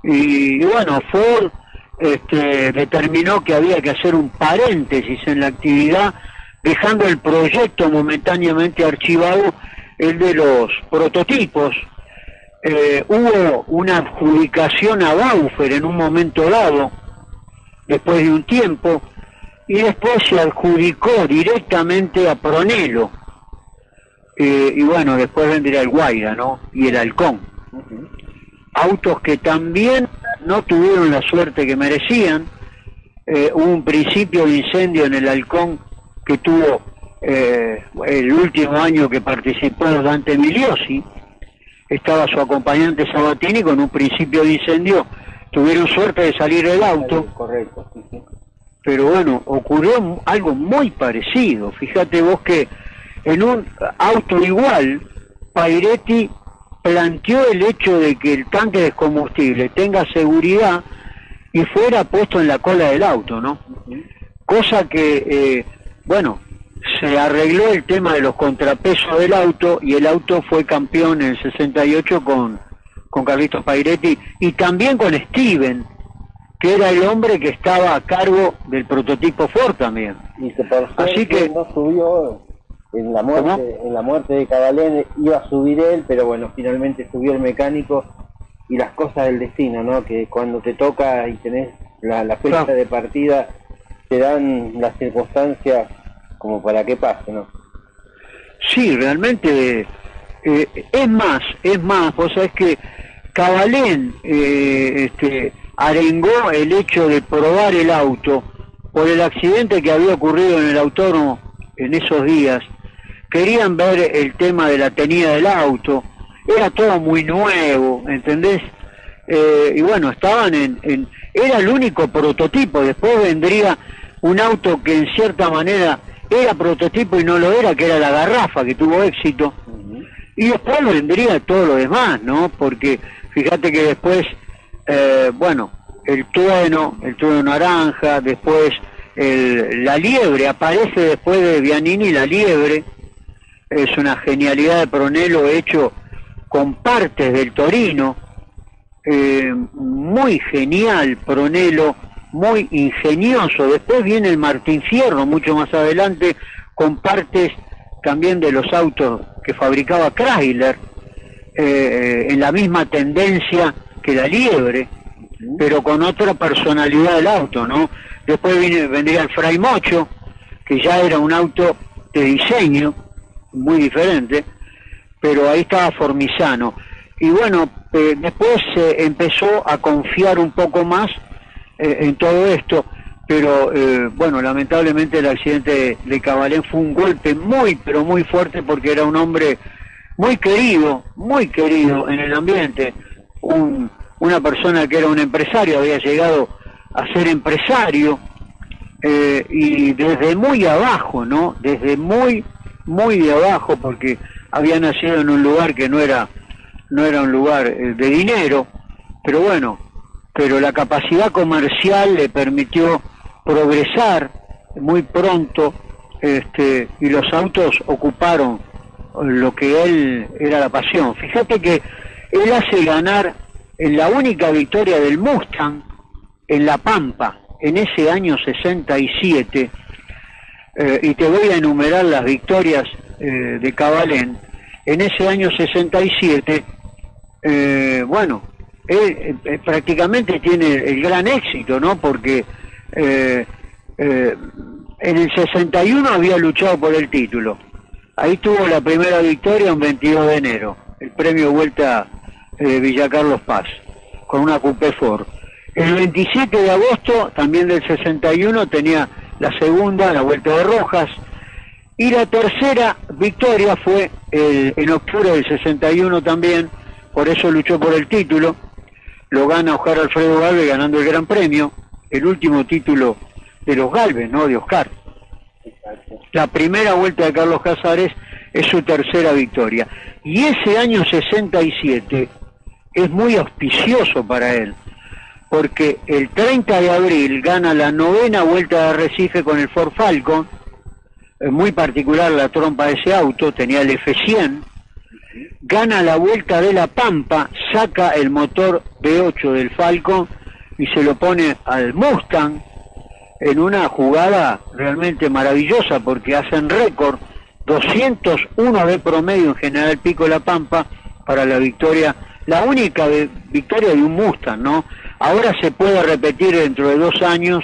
Y, bueno, Ford este, determinó que había que hacer un paréntesis en la actividad, dejando el proyecto momentáneamente archivado, el de los prototipos. Eh, hubo una adjudicación a Baufer en un momento dado, después de un tiempo, y después se adjudicó directamente a Pronelo. Eh, y bueno, después vendría el Guaira, ¿no? Y el Halcón. Autos que también no tuvieron la suerte que merecían. Eh, hubo un principio de incendio en el Halcón que tuvo eh, el último año que participó Dante Miliosi. Estaba su acompañante Sabatini con un principio de incendio tuvieron suerte de salir del auto. Correcto, Pero bueno, ocurrió algo muy parecido. Fíjate vos que en un auto igual, Pairetti planteó el hecho de que el tanque de combustible tenga seguridad y fuera puesto en la cola del auto, ¿no? Cosa que, eh, bueno, se arregló el tema de los contrapesos del auto y el auto fue campeón en el 68 con con Carlitos Pairetti y también con Steven, que era el hombre que estaba a cargo del prototipo Ford también. Y que por Así que no subió en la muerte, en la muerte de Cabalén iba a subir él, pero bueno, finalmente subió el mecánico y las cosas del destino, ¿no? Que cuando te toca y tenés la, la fecha de partida, te dan las circunstancias como para que pase, ¿no? Sí, realmente eh, es más, es más, vos sabés que Cabalén eh, este, arengó el hecho de probar el auto por el accidente que había ocurrido en el autónomo en esos días. Querían ver el tema de la tenida del auto, era todo muy nuevo, ¿entendés? Eh, y bueno, estaban en, Era el único prototipo, después vendría un auto que en cierta manera era prototipo y no lo era, que era la garrafa, que tuvo éxito. Y después vendría todo lo demás, ¿no? Porque Fíjate que después, eh, bueno, el trueno, el trueno naranja, después el, la liebre, aparece después de Bianini la liebre, es una genialidad de Pronelo hecho con partes del Torino, eh, muy genial Pronelo, muy ingenioso. Después viene el Martín Fierro, mucho más adelante, con partes también de los autos que fabricaba Chrysler eh, en la misma tendencia que la liebre, pero con otra personalidad del auto, ¿no? Después viene, vendría el Fray Mocho, que ya era un auto de diseño muy diferente, pero ahí estaba Formizano. Y bueno, eh, después se empezó a confiar un poco más eh, en todo esto, pero eh, bueno, lamentablemente el accidente de Cabalén fue un golpe muy, pero muy fuerte porque era un hombre muy querido, muy querido en el ambiente, un, una persona que era un empresario, había llegado a ser empresario, y desde muy abajo, ¿no? Desde muy, muy de abajo, porque había nacido en un lugar que no era no era un lugar eh, de dinero, pero bueno, pero la capacidad comercial le permitió progresar muy pronto este, y los autos ocuparon lo que él era la pasión. Fíjate que él hace ganar en la única victoria del Mustang en La Pampa en ese año 67, eh, y te voy a enumerar las victorias eh, de Cabalén, en ese año 67 eh, bueno, él eh, prácticamente tiene el gran éxito, ¿no? Porque eh, en el 61 había luchado por el título. Ahí tuvo la primera victoria un 22 de enero, el premio Vuelta de Villa Carlos Paz, con una Coupé Ford. El 27 de agosto, también del 61, tenía la segunda, la Vuelta de Rojas, y la tercera victoria fue en octubre del 61 también, por eso luchó por el título, lo gana Oscar Alfredo Galvez ganando el Gran Premio, el último título de los Galvez, ¿no? De Oscar. La primera vuelta de Carlos Casares es su tercera victoria. Y ese año 67 es muy auspicioso para él, porque el 30 de abril gana la novena vuelta de Arrecife con el Ford Falcon, muy particular la trompa de ese auto, tenía el F100, gana la vuelta de la Pampa, saca el motor V8 del Falcon y se lo pone al Mustang en una jugada realmente maravillosa porque hacen récord 201 de promedio en General Pico La Pampa para la victoria, la única victoria de un Mustang, ¿no? Ahora se puede repetir dentro de dos años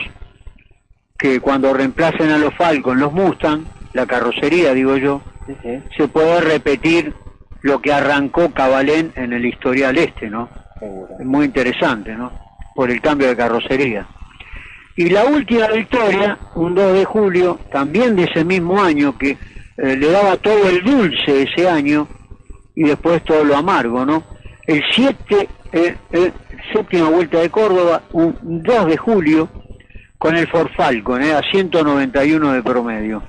que cuando reemplacen a los Falcon los Mustang, la carrocería digo yo, se puede repetir lo que arrancó Cabalén en el historial este, ¿no? Es muy interesante, ¿no? Por el cambio de carrocería. Y la última victoria, un 2 de julio, también de ese mismo año, que eh, le daba todo el dulce ese año y después todo lo amargo, ¿no? El 7, eh, eh, séptima vuelta de Córdoba, un 2 de julio, con el Ford Falcon, a 191 de promedio.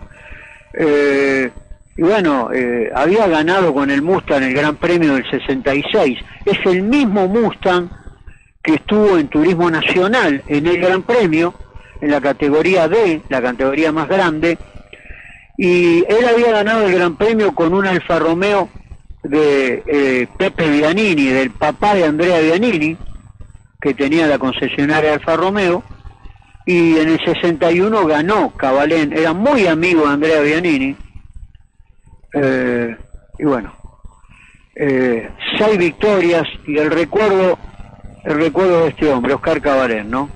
Eh, y bueno, eh, había ganado con el Mustang el Gran Premio del 66. Es el mismo Mustang que estuvo en Turismo Nacional en el Gran Premio, en la categoría D, la categoría más grande, y él había ganado el Gran Premio con un Alfa Romeo de eh, Pepe Vianini, del papá de Andrea Vianini, que tenía la concesionaria Alfa Romeo, y en el 61 ganó Cabalén, era muy amigo de Andrea Vianini, eh, y bueno, eh, seis victorias y el recuerdo, el recuerdo de este hombre, Oscar Cabalén, ¿no?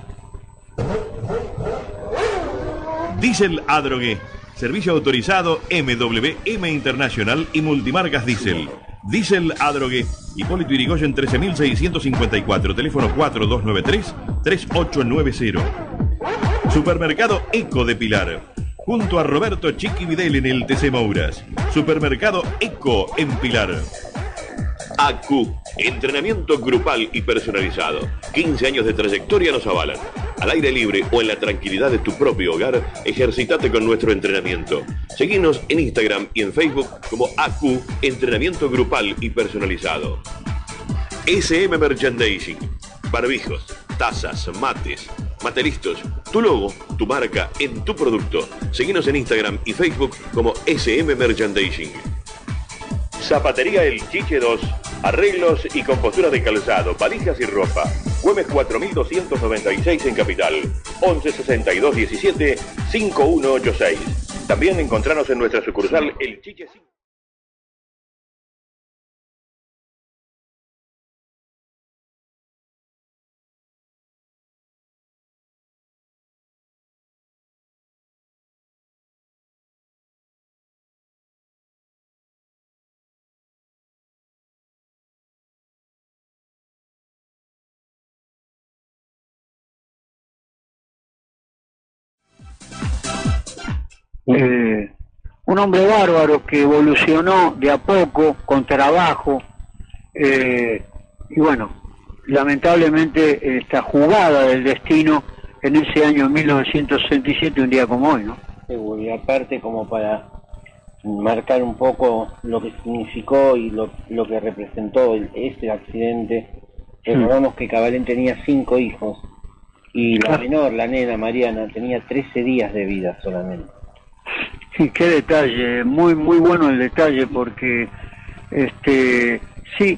Diesel Adrogué, servicio autorizado MWM Internacional y multimarcas Diesel. Diesel Adrogué, Hipólito Yrigoyen 13654, teléfono 4293-3890. Supermercado Eco de Pilar junto a Roberto Chiqui Videl en el TC Mouras. Supermercado Eco en Pilar. ACU, entrenamiento grupal y personalizado. 15 años de trayectoria nos avalan. Al aire libre o en la tranquilidad de tu propio hogar, ejercitate con nuestro entrenamiento. Seguinos en Instagram y en Facebook como ACU, entrenamiento grupal y personalizado. SM Merchandising, barbijos, tazas, mates, Materistos, tu logo, tu marca en tu producto. Seguinos en Instagram y Facebook como SM Merchandising. Zapatería El Chiche 2, arreglos y compostura de calzado, valijas y ropa. Güemes 4296 en Capital, 1162 17 5186. También encontrarnos en nuestra sucursal El Chiche 5. Eh, un hombre bárbaro que evolucionó de a poco, con trabajo, eh, y bueno, lamentablemente esta jugada del destino en ese año 1967, un día como hoy, ¿no? Y aparte como para marcar un poco lo que significó y lo, lo que representó el- ese accidente. Recordamos que Cabalén tenía cinco hijos y la menor, la nena Mariana, tenía 13 días de vida solamente. Sí, qué detalle, muy muy bueno el detalle porque este sí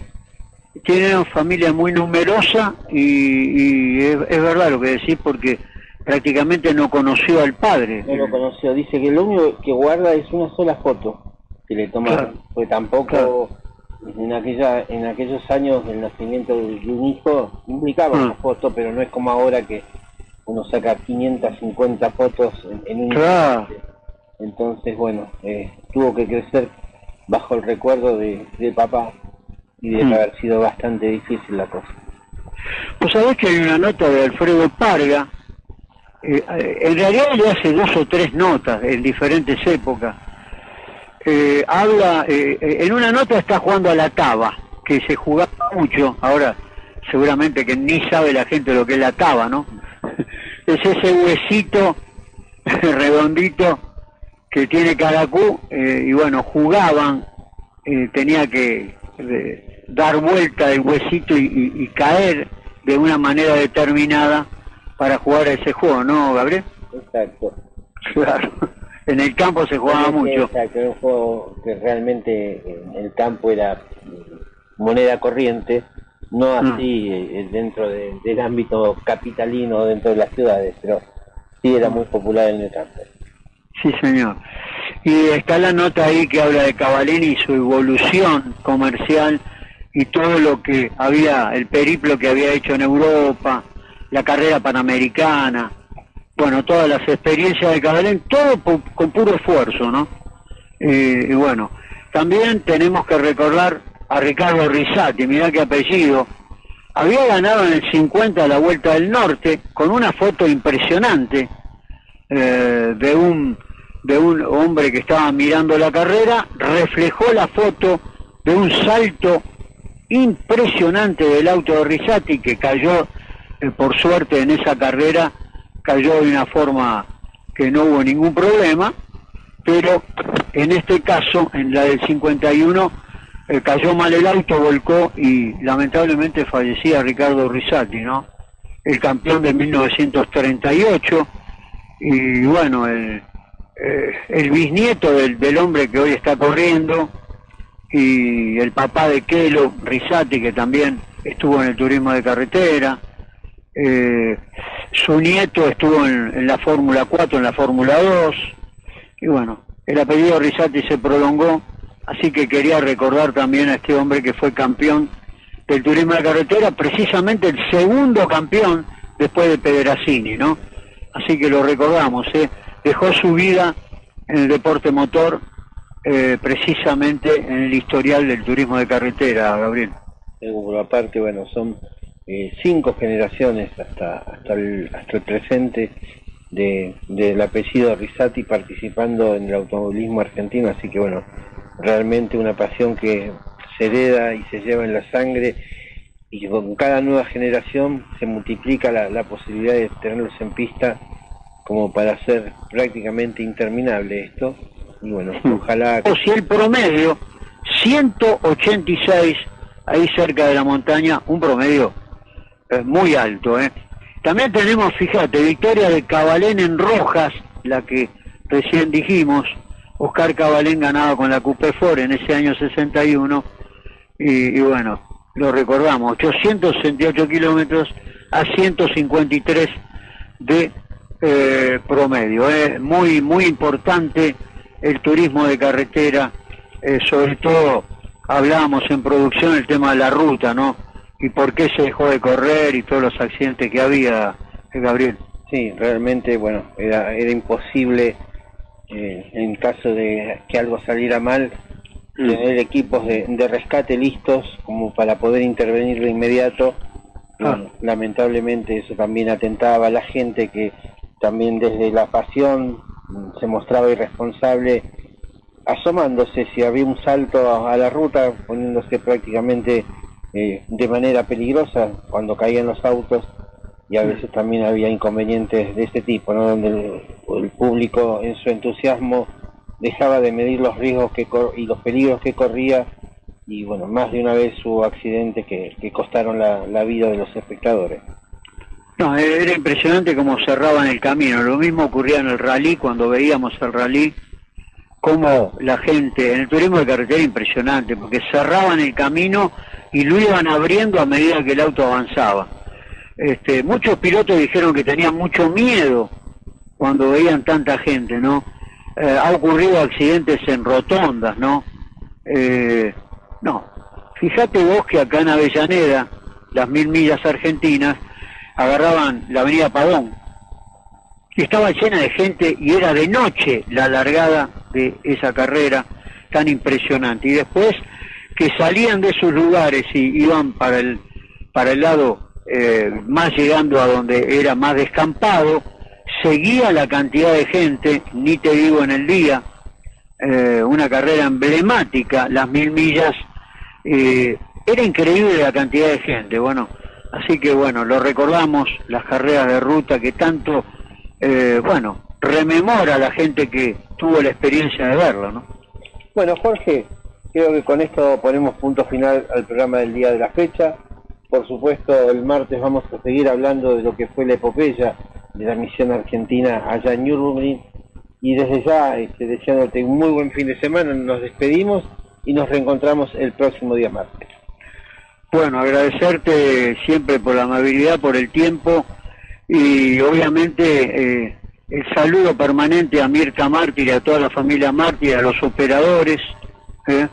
tiene una familia muy numerosa y, y es, es verdad lo que decís porque prácticamente no conoció al padre. No lo conoció, dice que lo único que guarda es una sola foto que le tomaron, Claro. pues tampoco en aquella en aquellos años del nacimiento de de un hijo implicaba Ah. una foto, pero no es como ahora que uno saca 550 fotos en, en un Claro. instante. Entonces, bueno, eh, tuvo que crecer bajo el recuerdo de, de papá y debe Mm. haber sido bastante difícil la cosa. Vos sabés que hay una nota de Alfredo Parga, eh, en realidad le hace dos o tres notas en diferentes épocas. Eh, habla, eh, en una nota está jugando a la taba, que se jugaba mucho, ahora seguramente que ni sabe la gente lo que es la taba, ¿no? es ese huesito redondito que tiene Caracú, eh, y bueno, jugaban, eh, tenía que eh, dar vuelta el huesito y, y- y caer de una manera determinada para jugar a ese juego, ¿no, Gabriel? Exacto. Claro. En el campo se jugaba mucho. Exacto, era un juego que realmente en el campo era mm, moneda corriente, no Mm. así eh, dentro de- del ámbito capitalino, dentro de las ciudades, pero sí era muy popular en el campo. Sí, señor. Y está la nota ahí que habla de Cavalini y su evolución comercial y todo lo que había, el periplo que había hecho en Europa, la carrera panamericana, bueno, todas las experiencias de Cavalini, todo con puro esfuerzo, ¿no? Eh, y bueno, también tenemos que recordar a Ricardo Risati, mirá qué apellido, había ganado en el 50 la Vuelta del Norte con una foto impresionante eh, de un de un hombre que estaba mirando la carrera reflejó la foto de un salto impresionante del auto de Risati que cayó eh, por suerte en esa carrera cayó de una forma que no hubo ningún problema pero en este caso en la del 51 eh, cayó mal el auto volcó y lamentablemente fallecía Ricardo Risati no el campeón de 1938 y bueno, el, eh, el bisnieto del, del hombre que hoy está corriendo y el papá de Kelo, Risati, que también estuvo en el turismo de carretera, eh, su nieto estuvo en, en la Fórmula 4, en la Fórmula 2, y bueno, el apellido Risati se prolongó, así que quería recordar también a este hombre que fue campeón del turismo de carretera, precisamente el segundo campeón después de Pederazzini, ¿no? Así que lo recordamos, ¿eh? Dejó su vida en el deporte motor eh, precisamente en el historial del turismo de carretera, Gabriel. Seguro, aparte, bueno, son eh, cinco generaciones hasta hasta el, hasta el presente de, del apellido Risati participando en el automovilismo argentino, así que bueno, realmente una pasión que se hereda y se lleva en la sangre y que con cada nueva generación se multiplica la, la posibilidad de tenerlos en pista como para hacer prácticamente interminable esto y bueno, ojalá O si el promedio, 186 ahí cerca de la montaña, un promedio eh, muy alto. ¿eh? También tenemos, fíjate, victoria de Cabalén en Rojas, la que recién dijimos. Oscar Cabalén ganaba con la Coupé Ford en ese año 61. Y, y bueno, lo recordamos, 868 kilómetros a 153 de eh, promedio. Es muy, muy importante el turismo de carretera, eh, sobre todo hablábamos en producción el tema de la ruta, ¿no? Y por qué se dejó de correr y todos los accidentes que había, eh, Gabriel. Sí, realmente, bueno, era, era imposible eh, en caso de que algo saliera mal tener equipos de, de rescate listos como para poder intervenir de inmediato. Y, bueno, lamentablemente eso también atentaba a la gente que también desde la pasión mm, se mostraba irresponsable asomándose si había un salto a la ruta, poniéndose prácticamente eh, de manera peligrosa cuando caían los autos y a veces también había inconvenientes de este tipo, ¿no? donde el, el público en su entusiasmo dejaba de medir los riesgos que cor- y los peligros que corría y bueno, más de una vez hubo accidentes que, que costaron la, vida de los espectadores. No, era impresionante cómo cerraban el camino. Lo mismo ocurría en el rally, cuando veíamos el rally, cómo la gente, en el turismo de carretera impresionante, porque cerraban el camino y lo iban abriendo a medida que el auto avanzaba. Este, muchos pilotos dijeron que tenían mucho miedo cuando veían tanta gente, ¿no? Eh, ha ocurrido accidentes en rotondas, ¿no? Eh, no, fíjate vos que acá en Avellaneda, las mil millas argentinas, agarraban la avenida Padón, y estaba llena de gente y era de noche la largada de esa carrera tan impresionante. Y después que salían de sus lugares y iban para el, para el lado eh, más llegando a donde era más descampado, seguía la cantidad de gente, ni te digo en el día, eh, una carrera emblemática, las mil millas, eh, era increíble la cantidad de gente, bueno, así que bueno, lo recordamos, las carreras de ruta que tanto, eh, bueno, rememora a la gente que tuvo la experiencia de verlo, ¿no? Bueno, Jorge, creo que con esto ponemos punto final al programa del día de la fecha. Por supuesto, el martes vamos a seguir hablando de lo que fue la epopeya de la misión argentina allá en Nürburgring. Y desde ya, este, deseándote un muy buen fin de semana, nos despedimos y nos reencontramos el próximo día martes. Bueno, agradecerte siempre por la amabilidad, por el tiempo y obviamente eh, el saludo permanente a Mirta Mártir a toda la familia Mártir, a los operadores, eh,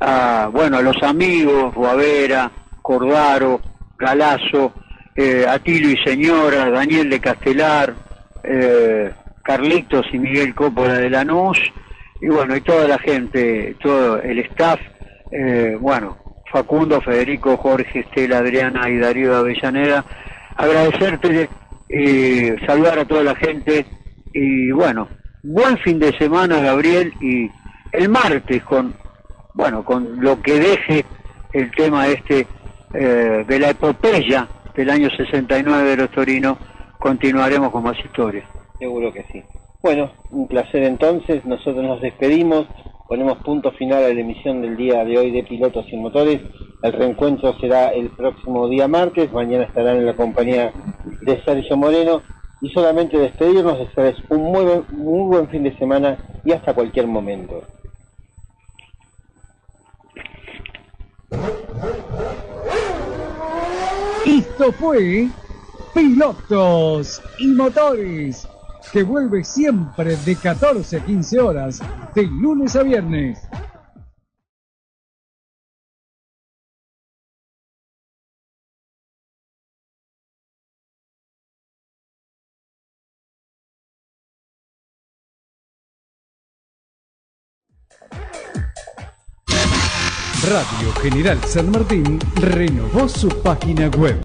a, bueno, a los amigos, Guavera, Cordaro, Galazo, eh, Atilio y Señora, Daniel de Castelar, eh, Carlitos y Miguel Coppola de Lanús, y bueno, y toda la gente, todo el staff, eh, bueno, Facundo, Federico, Jorge, Estela, Adriana y Darío Avellaneda, agradecerte, eh, saludar a toda la gente y bueno, buen fin de semana Gabriel y el martes con, bueno, con lo que deje el tema este eh, de la epopeya del año 69 de los Torinos, continuaremos con más historias. Seguro que sí. Bueno, un placer entonces, nosotros nos despedimos, ponemos punto final a la emisión del día de hoy de Pilotos y Motores. El reencuentro será el próximo día martes, mañana estarán en la compañía de Sergio Moreno y solamente despedirnos, desearles un muy buen fin de semana y hasta cualquier momento. Esto fue Pilotos y Motores, que vuelve siempre de 14 a 15 horas, de lunes a viernes. Radio General San Martín renovó su página web